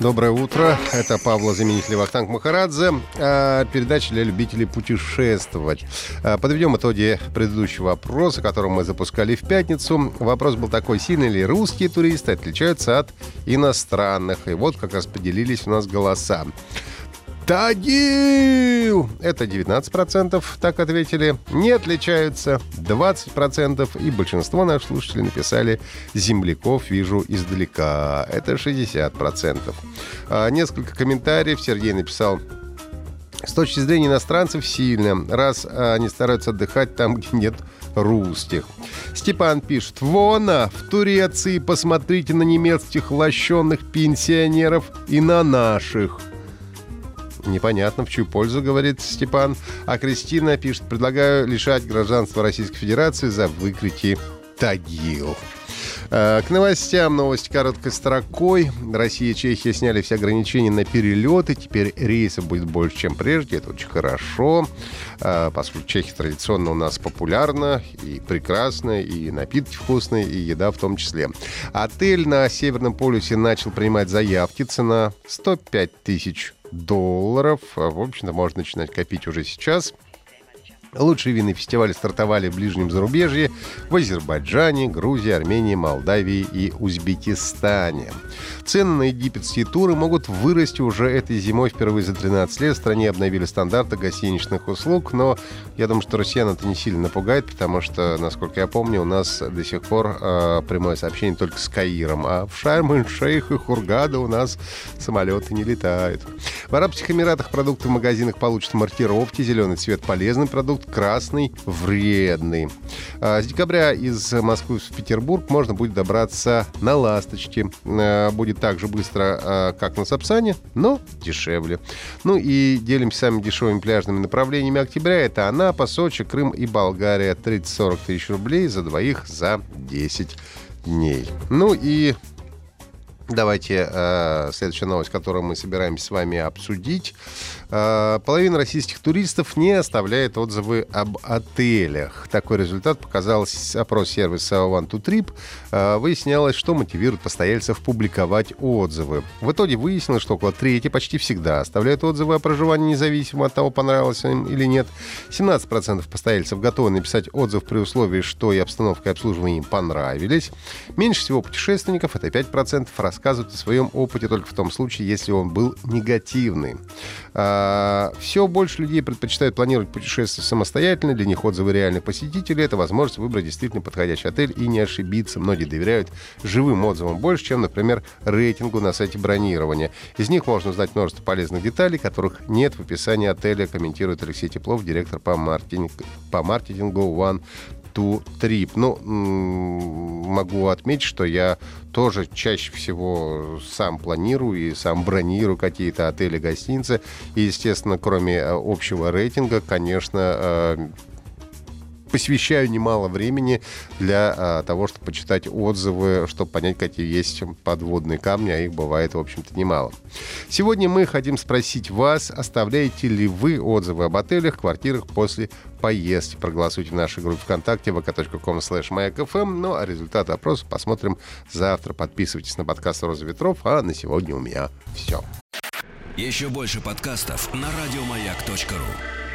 Доброе утро. Это Павла заменитель Вахтанг Махарадзе. А, передача для любителей путешествовать. А, подведем итоги предыдущего опроса, который мы запускали в пятницу. Вопрос был такой, сильно ли русские туристы отличаются от иностранных. И вот как раз поделились у нас голоса. Тагил! Это 19% так ответили. Не отличаются 20%. И большинство наших слушателей написали «Земляков вижу издалека». Это 60%. А, несколько комментариев. Сергей написал с точки зрения иностранцев сильно, раз они стараются отдыхать там, где нет русских. Степан пишет, вона, в Турции посмотрите на немецких лощенных пенсионеров и на наших. Непонятно, в чью пользу, говорит Степан. А Кристина пишет, предлагаю лишать гражданства Российской Федерации за выкрики Тагил. Э, к новостям. Новость короткой строкой. Россия и Чехия сняли все ограничения на перелеты. Теперь рейсов будет больше, чем прежде. Это очень хорошо. Э, поскольку Чехия традиционно у нас популярна и прекрасна, и напитки вкусные, и еда в том числе. Отель на Северном полюсе начал принимать заявки. Цена 105 тысяч долларов. В общем-то, можно начинать копить уже сейчас. Лучшие винные фестивали стартовали в ближнем зарубежье, в Азербайджане, Грузии, Армении, Молдавии и Узбекистане. Цены на египетские туры могут вырасти уже этой зимой впервые за 13 лет. В стране обновили стандарты гостиничных услуг, но я думаю, что россиян это не сильно напугает, потому что, насколько я помню, у нас до сих пор э, прямое сообщение только с Каиром, а в Шарм-эль-Шейх и Хургада у нас самолеты не летают. В Арабских Эмиратах продукты в магазинах получат маркировки. Зеленый цвет полезный продукт, красный вредный. А, с декабря из Москвы в Петербург можно будет добраться на «Ласточке». А, будет так же быстро, а, как на Сапсане, но дешевле. Ну и делимся самыми дешевыми пляжными направлениями октября. Это Анапа, Сочи, Крым и Болгария. 30-40 тысяч рублей за двоих за 10 дней. Ну и Давайте э, следующая новость, которую мы собираемся с вами обсудить. Э, половина российских туристов не оставляет отзывы об отелях. Такой результат показал опрос сервиса One to Trip. Э, выяснялось, что мотивирует постояльцев публиковать отзывы. В итоге выяснилось, что около трети почти всегда оставляют отзывы о проживании независимо от того, понравилось им или нет. 17% постояльцев готовы написать отзыв при условии, что и обстановка и обслуживание им понравились. Меньше всего путешественников, это 5%, рассказывают о своем опыте только в том случае, если он был негативный. А, Все больше людей предпочитают планировать путешествия самостоятельно. Для них отзывы реальных посетителей — это возможность выбрать действительно подходящий отель и не ошибиться. Многие доверяют живым отзывам больше, чем, например, рейтингу на сайте бронирования. Из них можно узнать множество полезных деталей, которых нет в описании отеля, комментирует Алексей Теплов, директор по, маркетинг, по маркетингу One to Trip. Ну, могу отметить, что я тоже чаще всего сам планирую и сам бронирую какие-то отели, гостиницы. И, естественно, кроме э, общего рейтинга, конечно, э, посвящаю немало времени для а, того, чтобы почитать отзывы, чтобы понять, какие есть подводные камни, а их бывает, в общем-то, немало. Сегодня мы хотим спросить вас, оставляете ли вы отзывы об отелях, квартирах после поездки. Проголосуйте в нашей группе ВКонтакте vk.com slash Ну, а результаты опроса посмотрим завтра. Подписывайтесь на подкаст «Роза ветров», а на сегодня у меня все. Еще больше подкастов на радиомаяк.ру